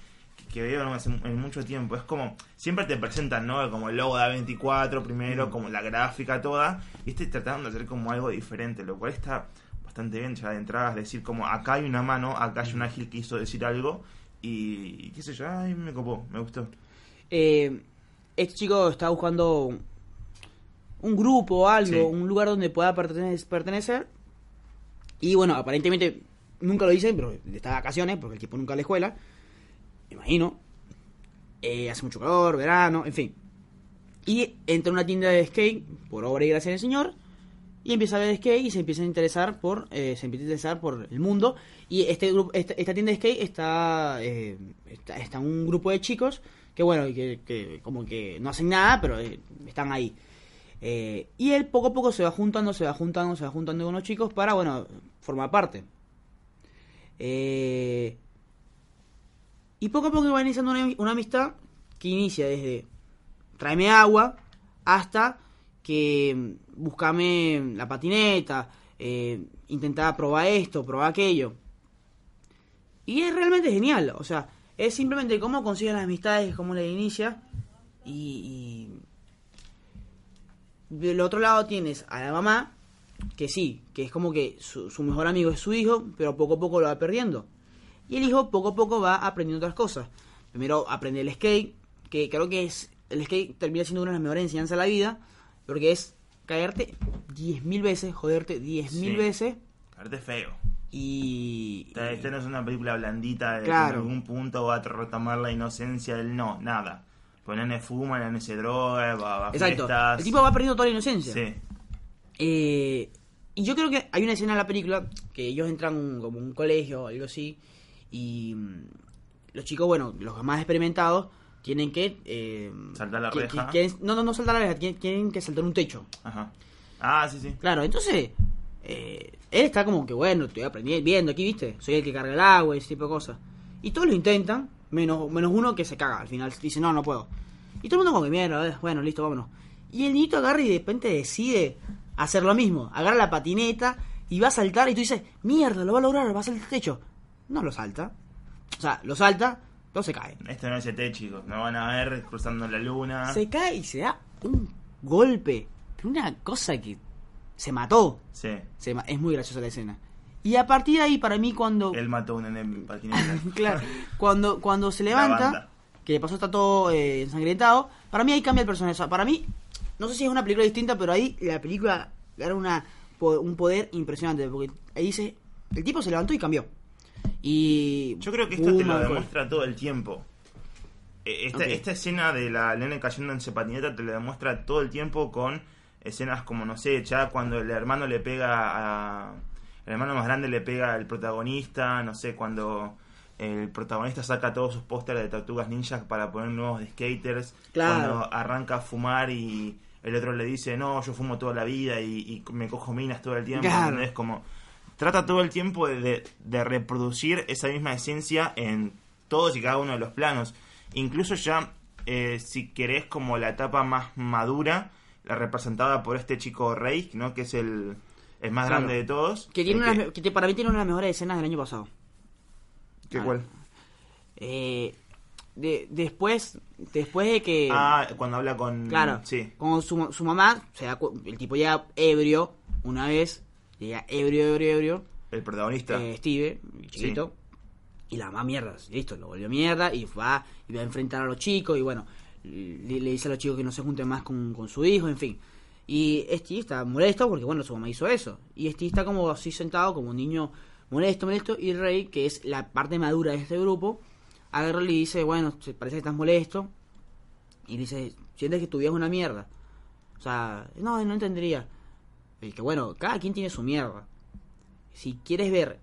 que, veo ¿no? en mucho tiempo. Es como, siempre te presentan, ¿no? Como el logo de A24 primero, como la gráfica toda. Y este tratando de hacer como algo diferente, lo cual está bastante bien ya de entrada. Es decir, como acá hay una mano, acá hay un ágil que hizo decir algo. Y, y qué sé yo, ay, me copó, me gustó. Eh, este chico está buscando un grupo o algo, Sí. un lugar donde pueda pertene- pertenecer. Y bueno, aparentemente nunca lo dicen, pero está de vacaciones, porque el tipo nunca va a la escuela. Me imagino. Eh, hace mucho calor, verano, en fin. Y entra a una tienda de skate, por obra y gracia del señor, y empieza a ver skate y se empieza a interesar por eh, se empieza a interesar por el mundo y este grupo esta, esta tienda de skate está, eh, está está un grupo de chicos que bueno que, que como que no hacen nada pero eh, están ahí Eh, y él poco a poco se va juntando se va juntando se va juntando con los chicos para bueno formar parte Eh, y poco a poco va iniciando una, amistad que inicia desde tráeme agua hasta que mm, buscame la patineta, eh, intentaba probar esto, probar aquello. Y es realmente genial, o sea, es simplemente cómo consigue las amistades, cómo le inicia. Y del otro lado tienes a la mamá, que sí, que es como que su, su mejor amigo es su hijo, pero poco a poco lo va perdiendo. Y el hijo poco a poco va aprendiendo otras cosas. Primero aprende el skate, que creo que es el skate termina siendo una de las mejores enseñanzas de la vida, porque es caerte 10.000 veces, joderte 10.000 Sí. veces Arte feo. y... Esta, esta no es una película blandita de Claro. que en algún punto va a retomar la inocencia del no, nada. Pues el nene fuma, el nene se droga, va, a Exacto. fiestas. El tipo va perdiendo toda la inocencia. Sí, Eh, y yo creo que hay una escena en la película que ellos entran como un colegio o algo así y mm, los chicos, bueno, los más experimentados tienen que... eh, Saltar la reja. quieren- no, no, no saltar la reja, tienen, tienen que saltar un techo. ajá. Ah, sí, sí. Claro, entonces eh, él está como que, bueno, estoy aprendiendo, viendo aquí, ¿viste? Soy el que carga el agua y ese tipo de cosas. Y todos lo intentan, menos, menos uno que se caga. Al final dice, no, no puedo. Y todo el mundo como que, mierda, eh, bueno, listo, vámonos. Y el niñito agarra y de repente decide hacer lo mismo. Agarra la patineta y va a saltar y tú dices, mierda, lo va a lograr, va a saltar el techo. No lo salta. O sea, lo salta, pero se cae. Esto no es ET, chicos. No van a ver cruzando la luna. Se cae y se da un golpe. Pero una cosa que se mató. Sí. Se ma- es muy graciosa la escena. Y a partir de ahí, para mí, cuando. Él mató a un nene en patineta. claro, cuando, cuando se levanta, que de paso está todo eh, ensangrentado, para mí ahí cambia el personaje. O sea, para mí, no sé si es una película distinta, pero ahí la película gana una, un poder impresionante. Porque ahí dice, el tipo se levantó y cambió. Y. Yo creo que esto te lo demuestra todo el tiempo. Eh, Esta, esta escena de la nene cayendo en patineta te lo demuestra todo el tiempo con escenas como, no sé, ya cuando el hermano le pega a... El hermano más grande le pega al protagonista, no sé, cuando el protagonista saca todos sus pósteres de tortugas ninjas para poner nuevos de skaters. Claro. Cuando arranca a fumar y el otro le dice, no, yo fumo toda la vida y, y me cojo minas todo el tiempo. Claro. Es como, trata todo el tiempo de, de- de reproducir esa misma esencia en todos y cada uno de los planos. Incluso ya, eh, si querés, como la etapa más madura, la representada por este chico Rey, ¿no? que es el, el más Claro. grande de todos. Que, tiene El unas que- para mí tiene una de las mejores escenas del año pasado. ¿Qué Ah. cuál? Eh, de- después, después de que... Ah, cuando habla con... Claro. Sí. Con su, su mamá, se da el tipo llega ebrio una vez, llega ebrio, ebrio, ebrio, El protagonista. eh, Steve, chiquito, y la mamá mierda, listo, lo volvió mierda y va y va a enfrentar a los chicos y bueno, le, le dice a los chicos que no se junten más con, con su hijo, en fin. Y Steve está molesto porque bueno, su mamá hizo eso. Y Steve está como así sentado, como un niño molesto, molesto, y Rey, que es la parte madura de este grupo, agarra y le dice, bueno, parece que estás molesto. Y dice, sientes que tu una mierda. O sea, no, no entendería. Y que bueno, cada quien tiene su mierda. Si quieres ver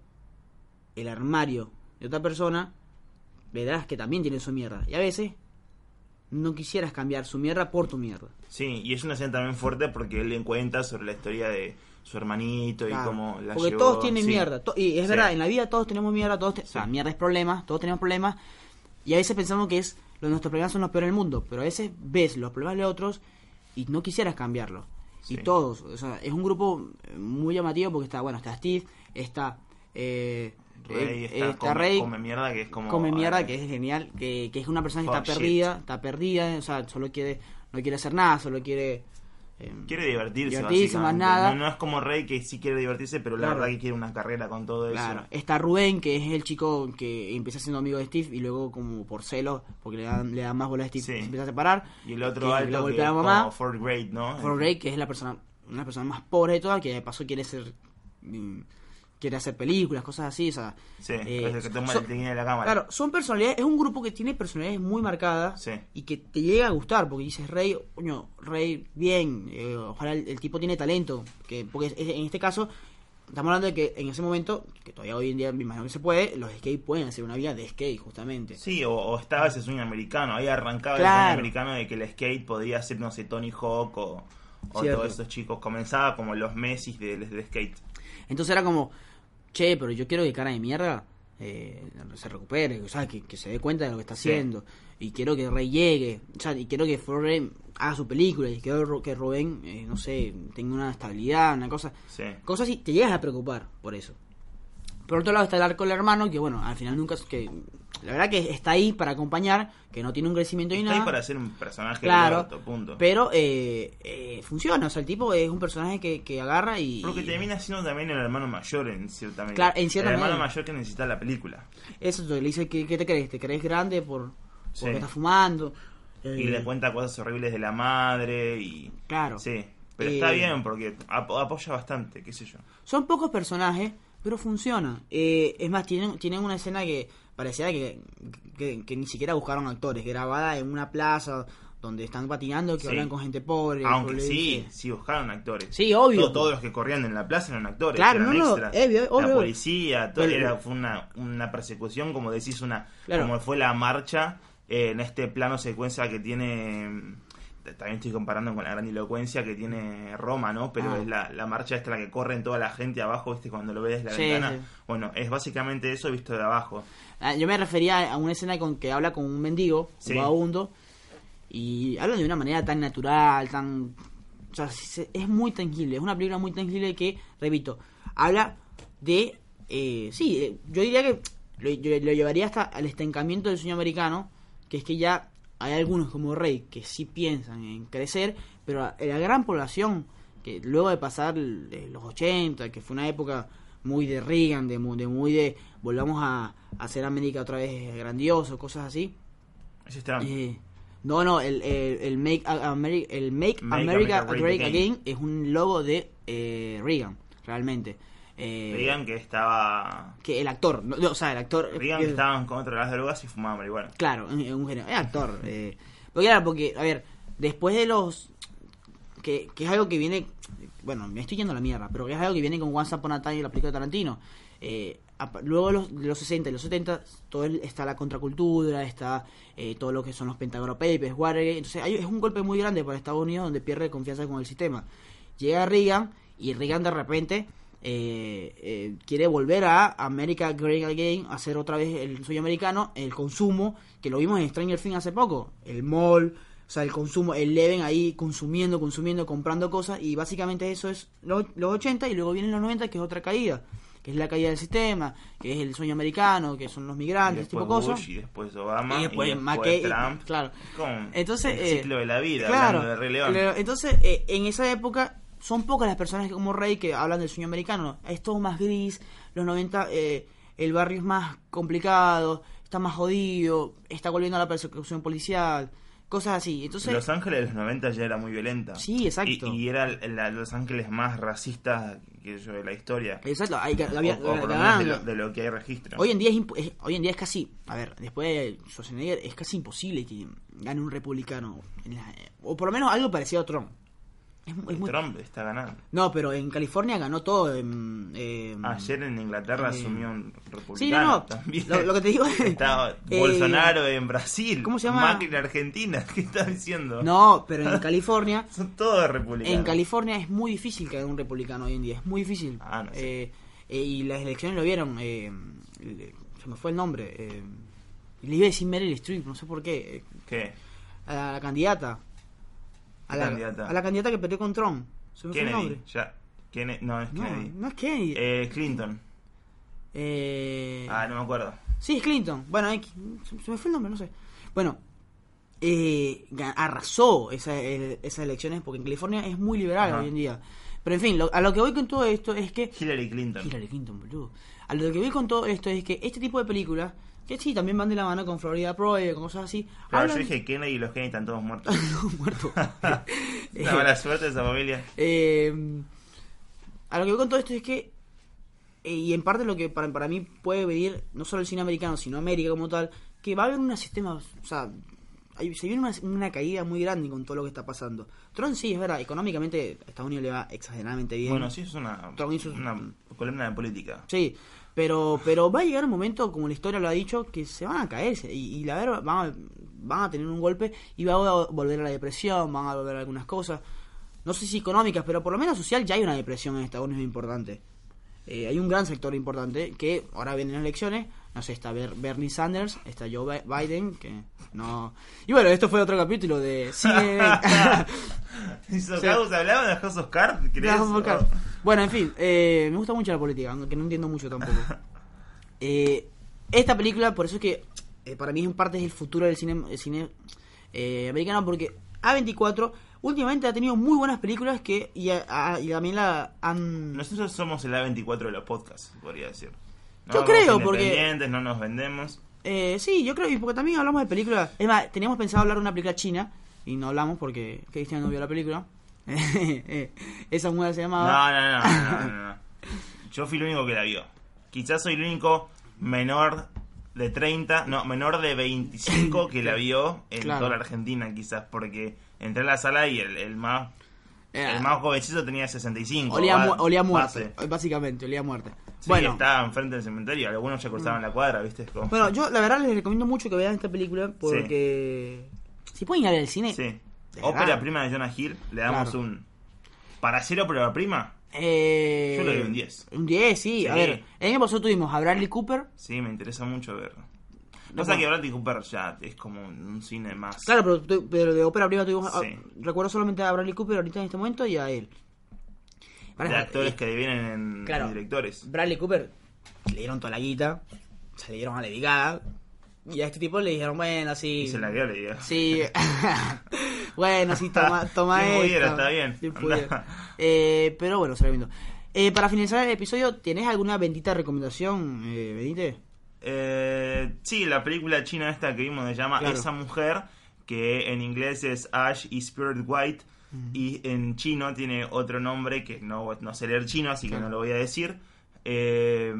el armario de otra persona, verás que también tiene su mierda. Y a veces no quisieras cambiar su mierda por tu mierda. Sí, y es una escena también fuerte porque él le cuenta sobre la historia de su hermanito y cómo la Porque llevó. todos tienen Sí. mierda. to- y es Sí. verdad, en la vida todos tenemos mierda, todos te- o sea, mierda es problemas, todos tenemos problemas. Y a veces pensamos que es lo, nuestros problemas son los peores del mundo, pero a veces ves los problemas de otros y no quisieras cambiarlos. Y todos, o sea, es un grupo muy llamativo porque está, bueno, está Steve, está eh, Rey eh, está, está come, Rey, come mierda que es como... come mierda, eh, que es genial, que, que es una persona que está shit. perdida, está perdida, o sea, solo quiere, no quiere hacer nada, solo quiere... eh, Quiere divertirse, Divertirse, más nada. No, no es como Rey que sí quiere divertirse, pero la verdad que quiere una carrera con todo Claro, eso. está Rubén, que es el chico que empieza siendo amigo de Steve y luego como por celos, porque le dan, le dan más bola a Steve, Sí. se empieza a separar. Y el otro que alto que a la mamá. como fourth grade, ¿no? For Ray, que es la persona, una persona más pobre de todas, que de paso quiere ser, mm, quiere hacer películas, cosas así, o sea. Sí, eh, es el que toma son- el de la cámara. Claro, son personalidades, es un grupo que tiene personalidades muy marcadas Sí. y que te llega a gustar, porque dices, Rey, coño, Rey, bien, eh, ojalá el, el tipo tiene talento, que porque es- en este caso estamos hablando de que en ese momento, que todavía hoy en día me imagino que se puede, los skate pueden hacer una vida de skate, justamente. Sí, o, o estaba ese sueño americano. Ahí arrancaba Claro. el sueño americano de que el skate podía ser, no sé, Tony Hawk o, todos esos chicos. Comenzaba como los Messi del, del skate. Entonces era como, che, pero yo quiero que cara de mierda eh, se recupere, o sea, que, que se dé cuenta de lo que está Sí. haciendo. Y quiero que Rey llegue, o sea, y quiero que Rey haga su película, y quiero ro- que Rubén, eh, no sé, tenga una estabilidad, una cosa. Sí. Cosas así, te llegas a preocupar por eso. Por otro lado está el arco del hermano, que bueno, al final nunca, que la verdad que está ahí para acompañar, que no tiene un crecimiento ni Está nada. ahí para ser un personaje Claro, orto, punto. pero eh, eh, funciona, o sea, el tipo es un personaje que, que agarra y... Porque termina siendo también el hermano mayor en cierta medida. Claro, en cierta el hermano mayor que necesita la película. Eso le dice, ¿qué, qué te crees? ¿Te crees grande por Sí. porque estás fumando? Y Eh, le cuenta cosas horribles de la madre y... Claro. Sí, pero Eh, está bien porque ap- apoya bastante, qué sé yo. Son pocos personajes, pero funciona. Eh, es más, tienen, tienen una escena que parecía que, que, que ni siquiera buscaron actores, grabada en una plaza donde están patinando, que Sí. hablan con gente pobre. Aunque sí, sí buscaron actores. Sí, obvio. Todo- todos los que corrían en la plaza eran actores. Claro, eran no, no, extras. obvio, obvio. La policía, todo, era, fue una, una persecución, como decís, una Claro. como fue la marcha eh, en este plano secuencia que tiene. También estoy comparando con la gran elocuencia que tiene Roma, ¿no? Pero Ah. es la, la marcha esta la que corre en toda la gente abajo, ¿viste? Cuando lo ves desde la Sí, ventana. sí. Bueno, es básicamente eso visto de abajo. Ah, Yo me refería a una escena con que habla con un mendigo, Sí. un vagabundo, y hablan de una manera tan natural, tan... O sea, se- es muy tangible, es una película muy tangible que, repito, habla de... eh, sí, eh, yo diría que lo, yo lo llevaría hasta al estancamiento del sueño americano, que es que ya hay algunos como Rey que sí piensan en crecer, pero la, la gran población, que luego de pasar eh, los 80, que fue una época muy de Reagan, de, mu- de muy de volvamos a, a hacer América otra vez grandioso, cosas así. Ese es Trump. Eh, no, no, el, el, el Make, Ameri- el Make, Make America, America Great, Great Again. Again. es un logo de eh, Reagan, realmente. Eh, Reagan que estaba. que el actor, no, no, o sea, el actor... Reagan eh, que estaban contra las drogas y fumaban marihuana. Claro, un genio, es actor. Eh, porque claro, porque, a ver, después de los... Que, que es algo que viene... Bueno, me estoy yendo a la mierda, pero que es algo que viene con Once Upon a Time y la película de Tarantino. Eh, a- luego de los, de los 60 y los 70, todo el- está la contracultura, está eh, todo lo que son los Pentagon Papers, Watergate. Entonces, hay- es un golpe muy grande para Estados Unidos donde pierde confianza con el sistema. Llega Reagan y Reagan de repente eh, eh, quiere volver a America Great Again, hacer otra vez el sueño americano, el consumo, que lo vimos en Stranger Things hace poco, el mall, o sea, el consumo, el Leven ahí consumiendo, consumiendo, comprando cosas, y básicamente eso es lo- los 80 y luego vienen los 90, que es otra caída, que es la caída del sistema, que es el sueño americano, que son los Y migrantes, después tipo de cosas. Y después Obama, Y después Trump. claro. Entonces, el eh, ciclo de la vida, claro, de Entonces, eh, en esa época son pocas las personas que como Rey que hablan del sueño americano. Es todo más gris, los 90 eh, el barrio es más complicado, está más jodido, está volviendo a la persecución policial, cosas así. Entonces, Los Ángeles de los 90 ya era muy violenta. Sí, exacto. Y, y era la- Los Ángeles más racistas que yo de la historia. exacto, hay que- había- o, o de lo, de lo que hay registro. Hoy en día es, hoy en día es casi, a ver, después de Schwarzenegger es casi imposible que gane un republicano, en la- o por lo menos algo parecido a Trump. Es, es muy- Trump está ganando. No, pero en California ganó todo. en, eh, Ayer en Inglaterra eh, asumió un republicano Sí, no, no. también. Lo, lo que te digo es. Estaba eh, Bolsonaro en Brasil. ¿cómo se llama? Macri en Argentina. ¿Qué estás diciendo? No, pero en California. Son todos republicanos. En California es muy difícil que haya un republicano hoy en día. Es muy difícil. Ah, no sé. Eh, eh, y las elecciones lo vieron. se me fue el nombre. le iba a decir Meryl Streep, no sé por qué. ¿Qué? a la candidata. A ¿Qué la, candidata? a la candidata que peleó con Trump. Se me fue el Kennedy. nombre. Ya. No, es Kennedy. no es Kennedy. Eh, Clinton. Eh, Ah, no me acuerdo. Sí, es Clinton. Bueno, se, me fue el nombre, no sé. Bueno, eh, arrasó esa- esas elecciones porque en California es muy liberal Ajá. hoy en día. Pero en fin, lo- a lo que voy con todo esto es que... Hillary Clinton. Hillary Clinton, boludo. A lo que voy con todo esto es que este tipo de películas, que sí, también van de la mano con Florida Project, con cosas así, Claro, hablan- yo dije Kennedy y los Kennedy están todos muertos. muerto. Una mala suerte de esa familia. Eh, a lo que voy con todo esto es que, eh, y en parte lo que para, para mí puede venir, no solo el cine americano, sino América como tal, que va a haber un sistema, o sea, hay- se viene una, una caída muy grande con todo lo que está pasando. Trump sí, es verdad, económicamente a Estados Unidos le va exageradamente bien. Bueno, sí, es una, hizo- una columna de política. Sí, pero, pero va a llegar un momento, como la historia lo ha dicho, que se van a caer y, y la verdad van a, van a tener un golpe y va a volver a la depresión, van a volver a algunas cosas, no sé si económicas, pero por lo menos social ya hay una depresión en Estados Unidos importante. Eh, hay un gran sector importante que ahora vienen las elecciones, no sé, está Ber- Bernie Sanders, está Joe Bi- Biden, que no... Y bueno, esto fue otro capítulo de. ¿Hizo Sí. causa? ¿Hablaban de House of Cards? ¿Crees? Bueno, en fin, eh, me gusta mucho la política, aunque no entiendo mucho tampoco. Eh, esta película, por eso es que eh, para mí es parte del futuro del cine, el cine eh, americano, porque A24 últimamente ha tenido muy buenas películas que y, a- a- y también la han... Nosotros somos el A24 de los podcasts, podría decir. No, Yo creo, porque- no nos vendemos. Eh, sí, yo creo, y porque también hablamos de películas. Es más, teníamos pensado hablar de una película china y no hablamos porque Cristian no vio la película. Esa mujer se No, llamaba... no, no, no, no, no. Yo fui el único que la vio. Quizás soy el único menor de 30, no, menor de 25 que la vio en Claro. toda la Argentina, quizás, porque entré a la sala y el, el más Eh, el más jovencito tenía 65. olía, ba- mu- olía muerte, base. básicamente, olía muerte. Sí, bueno, Mm. estaba enfrente del cementerio, algunos ya cruzaban la cuadra, ¿viste? Como- bueno, yo la verdad les recomiendo mucho que vean esta película porque... Si pueden ir a ver el cine... Sí. Ópera prima de Jonah Hill, le damos Claro. un... Para ser ópera prima, Eh, Yo le doy un 10. Un 10, sí. A ver, el año pasado tuvimos a Bradley Cooper. sí, me interesa mucho verlo. No, bueno. que Bradley Cooper ya es como un cine más... Claro, pero, pero de ópera prima tuvimos... a- recuerdo solamente a Bradley Cooper ahorita en este momento y a él. de actores eh, que vienen en, claro. en directores. Bradley Cooper le dieron toda la guita, se le dieron a Lady Gaga, y a este tipo le dijeron, bueno, sí... Y se la quedó, le digo. Sí. bueno, sí, toma, toma esto. pudiera, está bien. Pudiera. Eh, pero bueno, se lo viendo. Eh, para finalizar el episodio, ¿tenés alguna bendita recomendación, eh, Benite? Eh, sí, la película china esta que vimos se llama Claro. Esa Mujer, que en inglés es Ash y Spirit White, y en chino tiene otro nombre que no, no sé leer chino, así que no lo voy a decir. Eh,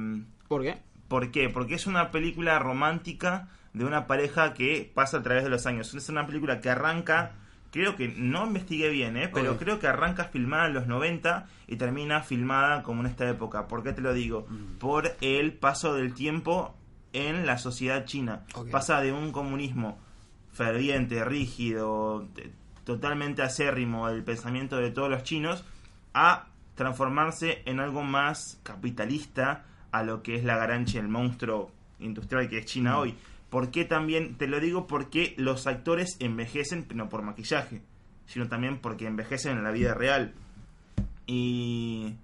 ¿Por qué? ¿Por qué? Porque es una película romántica de una pareja que pasa a través de los años. Es una película que arranca creo que no investigué bien, ¿eh? pero creo que arranca filmada en los 90 y termina filmada como en esta época. ¿Por qué te lo digo? Mm. Por el paso del tiempo en la sociedad china. Ok. Pasa de un comunismo ferviente, rígido, totalmente acérrimo del pensamiento de todos los chinos, a transformarse en algo más capitalista a lo que es la garancha, el monstruo industrial que es China Mm. hoy. ¿Por qué también? Te lo digo porque los actores envejecen, no por maquillaje, sino también porque envejecen en la vida real. Y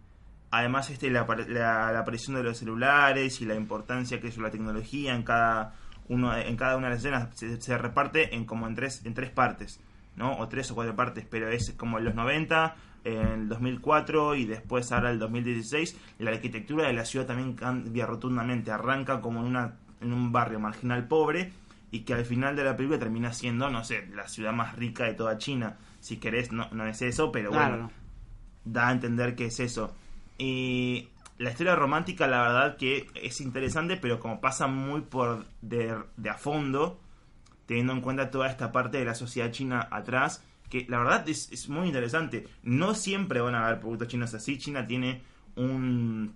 además este la, apar- la- la aparición de los celulares y la importancia que es la tecnología en cada uno en cada una de las escenas se, se reparte en como en tres en tres partes no o tres o cuatro partes pero es como en los 90 en el 2004 y después ahora el 2016 la arquitectura de la ciudad también cambia rotundamente arranca como en una en un barrio marginal pobre y que al final de la película termina siendo no sé la ciudad más rica de toda China si querés no, no es eso pero Claro, bueno da a entender que es eso. Y la historia romántica, la verdad que es interesante, pero como pasa muy por de, de a fondo, teniendo en cuenta toda esta parte de la sociedad china atrás, que la verdad es, es muy interesante. No siempre van a haber productos chinos así. China tiene un,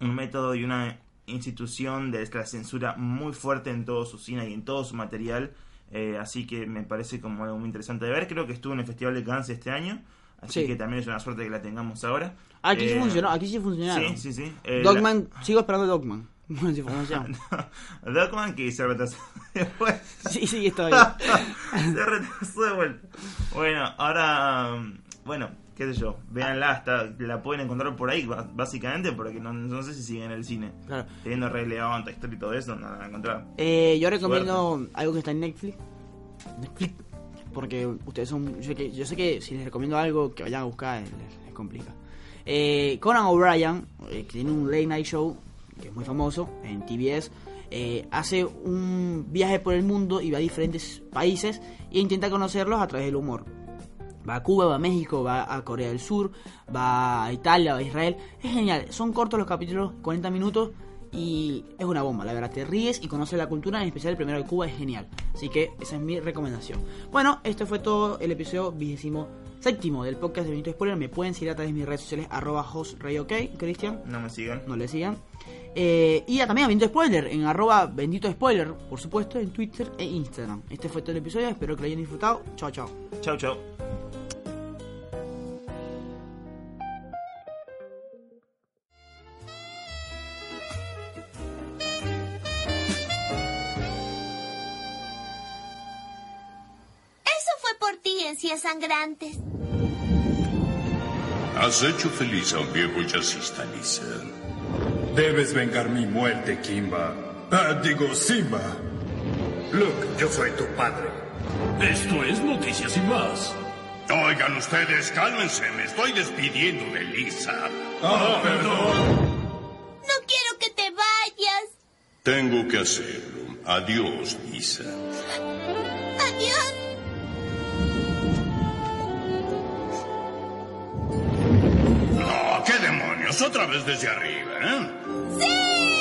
un método y una institución de la censura muy fuerte en todo su cine y en todo su material. Eh, así que me parece como algo muy interesante de ver. Creo que estuvo en el Festival de Cannes este año. Así Sí. que también es una suerte que la tengamos ahora. Aquí sí Eh, funcionó, aquí sí funcionaron. Sí, sí, sí. Eh, Dogman, sigo esperando Dogman. La- Dogman que se retrasó después. Sí, sí, está bien. se retrasó de vuelta. Bueno, ahora, um, bueno, qué sé yo, véanla, hasta la pueden encontrar por ahí, básicamente, porque no, no sé si siguen en el cine. Claro. Teniendo Rey León, Toy y todo eso, no la encontrar. Eh, yo recomiendo algo que está en Netflix. Netflix. Porque ustedes son. Yo sé que, yo sé que si les recomiendo algo que vayan a buscar, les, les complica. Eh, Conan O'Brien, eh, que tiene un late night show, que es muy famoso en TBS, eh, hace un viaje por el mundo y va a diferentes países e intenta conocerlos a través del humor. Va a Cuba, va a México, va a Corea del Sur, va a Italia, va a Israel. Es genial. Son cortos los capítulos, 40 minutos. Y es una bomba, la verdad. Te ríes y conoces la cultura, en especial el primero de Cuba, es genial. Así que esa es mi recomendación. Bueno, este fue todo el episodio vigésimo séptimo del podcast de Benito Spoiler. Me pueden seguir a través de mis redes sociales, arroba hostrayok, Cristian. No me sigan. No le sigan. Eh, y a- también a Bendito Spoiler, en arroba Bendito Spoiler, por supuesto, en Twitter e Instagram. Este fue todo el episodio, espero que lo hayan disfrutado. Chao, chao. Chau, chau. Sangrantes. Has hecho feliz a un viejo jazzista, Lisa. Debes vengar mi muerte, Kimba. Ah, digo, Simba. Luke, yo soy tu padre. Esto es Noticias y más. Oigan ustedes, cálmense, me estoy despidiendo de Lisa. Ah, perdón. No quiero que te vayas. Tengo que hacerlo. Adiós, Lisa. Adiós. Otra vez desde arriba, ¿eh? ¡Sí!